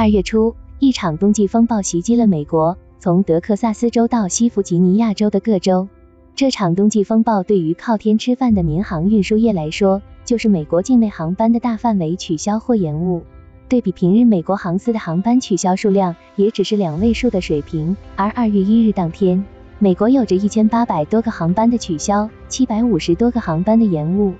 二月初，一场冬季风暴袭击了美国，从德克萨斯州到西弗吉尼亚州的各州。这场冬季风暴对于靠天吃饭的民航运输业来说，就是美国境内航班的大范围取消或延误。对比平日，美国航司的航班取消数量也只是两位数的水平，而二月一日当天，美国有着一千八百多个航班的取消，七百五十多个航班的延误。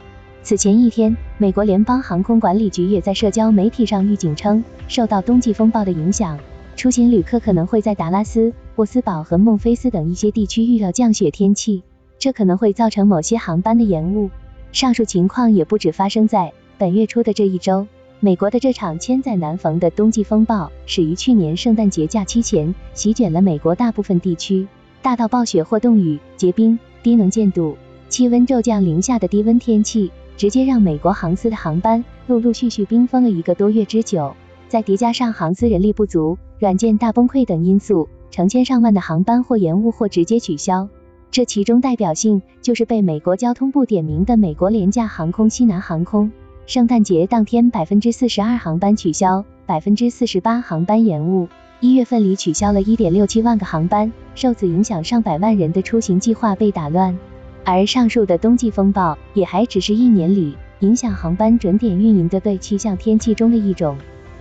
此前一天，美国联邦航空管理局也在社交媒体上预警称，受到冬季风暴的影响，出行旅客可能会在达拉斯、沃斯堡和孟菲斯等一些地区遇到降雪天气，这可能会造成某些航班的延误。上述情况也不止发生在本月初的这一周，美国的这场千载难逢的冬季风暴始于去年圣诞节假期前，席卷了美国大部分地区，大到暴雪或冻雨、结冰、低能见度、气温骤降零下的低温天气。直接让美国航司的航班陆陆续续冰封了一个多月之久，再叠加上航司人力不足、软件大崩溃等因素，成千上万的航班或延误或直接取消。这其中代表性就是被美国交通部点名的美国廉价航空西南航空，圣诞节当天百分之四十二航班取消，百分之四十八航班延误，一月份里取消了一点六七万个航班，受此影响上百万人的出行计划被打乱。而上述的冬季风暴也还只是一年里影响航班准点运营的对气象天气中的一种。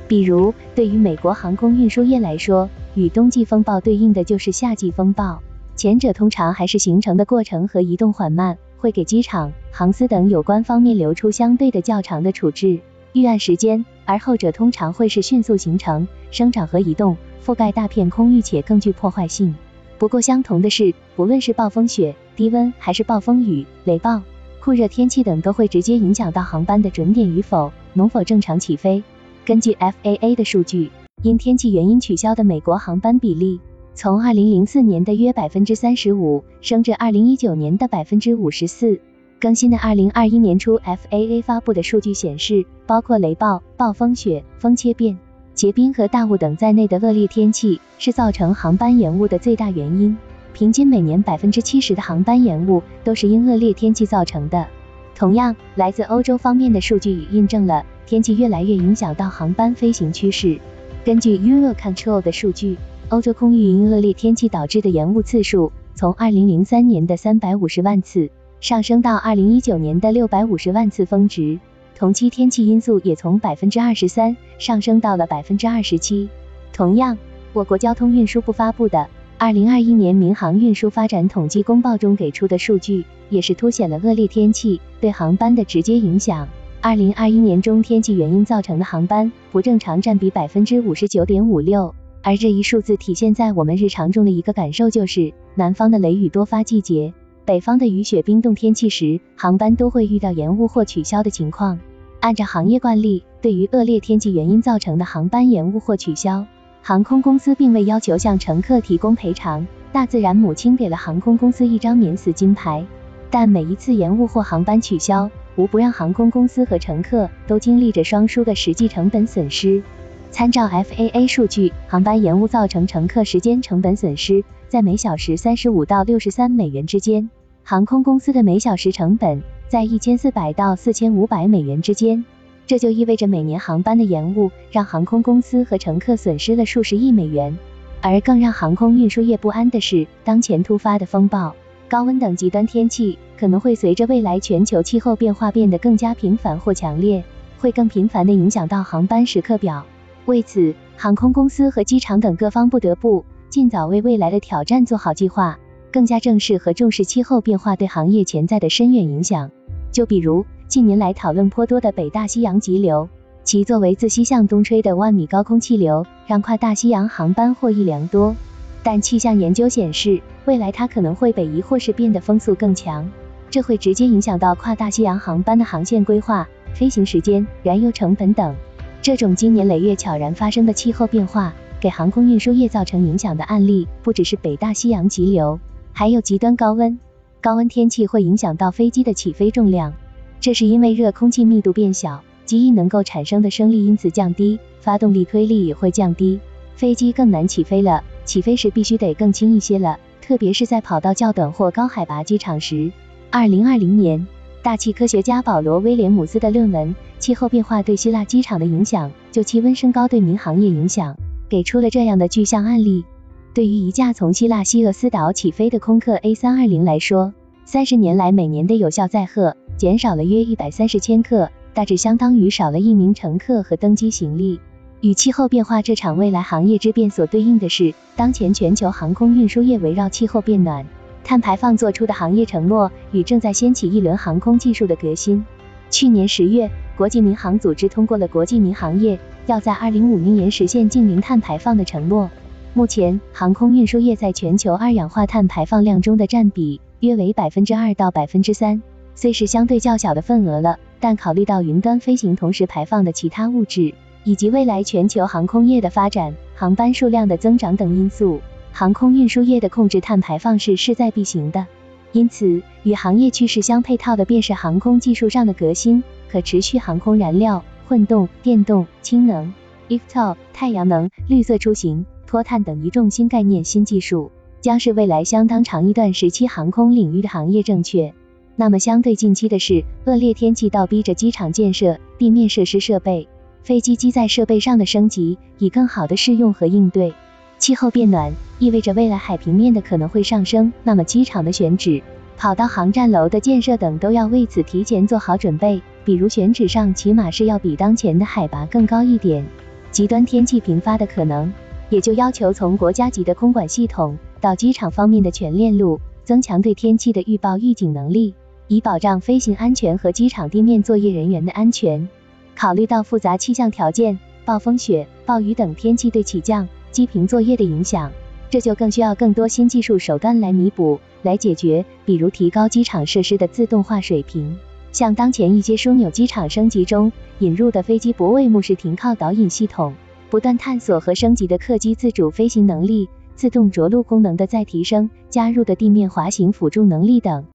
比如，对于美国航空运输业来说，与冬季风暴对应的就是夏季风暴。前者通常还是形成的过程和移动缓慢，会给机场、航司等有关方面留出相对的较长的处置预案时间；而后者通常会是迅速形成、生长和移动，覆盖大片空域且更具破坏性。不过相同的是，不论是暴风雪、低温，还是暴风雨、雷暴、酷热天气等，都会直接影响到航班的准点与否，能否正常起飞。根据 FAA 的数据，因天气原因取消的美国航班比例，从2004年的约百分之三十五升至2019年的百分之五十四。更新的2021年初 FAA 发布的数据显示，包括雷暴、暴风雪、风切变。结冰和大雾等在内的恶劣天气是造成航班延误的最大原因，平均每年百分之七十的航班延误都是因恶劣天气造成的。同样，来自欧洲方面的数据也印证了天气越来越影响到航班飞行趋势。根据 Eurocontrol 的数据，欧洲空域因恶劣天气导致的延误次数从二零零三年的三百五十万次上升到二零一九年的六百五十万次峰值。同期天气因素也从百分之二十三上升到了百分之二十七。同样，我国交通运输部发布的《二零二一年民航运输发展统计公报》中给出的数据，也是凸显了恶劣天气对航班的直接影响。二零二一年中，天气原因造成的航班不正常占比百分之五十九点五六，而这一数字体现在我们日常中的一个感受就是，南方的雷雨多发季节，北方的雨雪冰冻天气时，航班都会遇到延误或取消的情况。按照行业惯例，对于恶劣天气原因造成的航班延误或取消，航空公司并未要求向乘客提供赔偿。大自然母亲给了航空公司一张免死金牌，但每一次延误或航班取消，无不让航空公司和乘客都经历着双输的实际成本损失。参照 FAA 数据，航班延误造成乘客时间成本损失在每小时三十五到六十三美元之间，航空公司的每小时成本。在一千四百到四千五百美元之间，这就意味着每年航班的延误让航空公司和乘客损失了数十亿美元。而更让航空运输业不安的是，当前突发的风暴、高温等极端天气可能会随着未来全球气候变化变得更加频繁或强烈，会更频繁地影响到航班时刻表。为此，航空公司和机场等各方不得不尽早为未来的挑战做好计划，更加正视和重视气候变化对行业潜在的深远影响。就比如近年来讨论颇多的北大西洋急流，其作为自西向东吹的万米高空气流，让跨大西洋航班获益良多。但气象研究显示，未来它可能会北移或是变得风速更强，这会直接影响到跨大西洋航班的航线规划、飞行时间、燃油成本等。这种经年累月悄然发生的气候变化，给航空运输业造成影响的案例，不只是北大西洋急流，还有极端高温。高温天气会影响到飞机的起飞重量，这是因为热空气密度变小，机翼能够产生的升力因此降低，发动力推力也会降低，飞机更难起飞了，起飞时必须得更轻一些了，特别是在跑道较短或高海拔机场时。二零二零年，大气科学家保罗威廉姆斯的论文《气候变化对希腊机场的影响》就气温升高对民航业影响，给出了这样的具象案例。对于一架从希腊西厄斯岛起飞的空客 A 三二零来说，三十年来每年的有效载荷减少了约一百三十千克，大致相当于少了一名乘客和登机行李。与气候变化这场未来行业之变所对应的是，当前全球航空运输业围绕气候变暖、碳排放做出的行业承诺与正在掀起一轮航空技术的革新。去年十月，国际民航组织通过了国际民航业要在二零五零年实现净零碳排放的承诺。目前，航空运输业在全球二氧化碳排放量中的占比约为百分之二到百分之三，虽是相对较小的份额了，但考虑到云端飞行同时排放的其他物质，以及未来全球航空业的发展、航班数量的增长等因素，航空运输业的控制碳排放是势在必行的。因此，与行业趋势相配套的便是航空技术上的革新，可持续航空燃料、混动、电动、氢能、eVTOL、太阳能、绿色出行。脱碳等一众新概念、新技术，将是未来相当长一段时期航空领域的行业正确。那么相对近期的是，恶劣天气倒逼着机场建设、地面设施设备、飞机机载设备上的升级，以更好的适用和应对气候变暖，意味着未来海平面的可能会上升。那么机场的选址、跑道、航站楼的建设等都要为此提前做好准备。比如选址上，起码是要比当前的海拔更高一点。极端天气频发的可能。也就要求从国家级的空管系统到机场方面的全链路，增强对天气的预报预警能力，以保障飞行安全和机场地面作业人员的安全。考虑到复杂气象条件、暴风雪、暴雨等天气对起降、机坪作业的影响，这就更需要更多新技术手段来弥补、来解决，比如提高机场设施的自动化水平，像当前一些枢纽机场升级中引入的飞机泊位目视停靠导引系统。不断探索和升级的客机自主飞行能力、自动着陆功能的再提升、加入的地面滑行辅助能力等。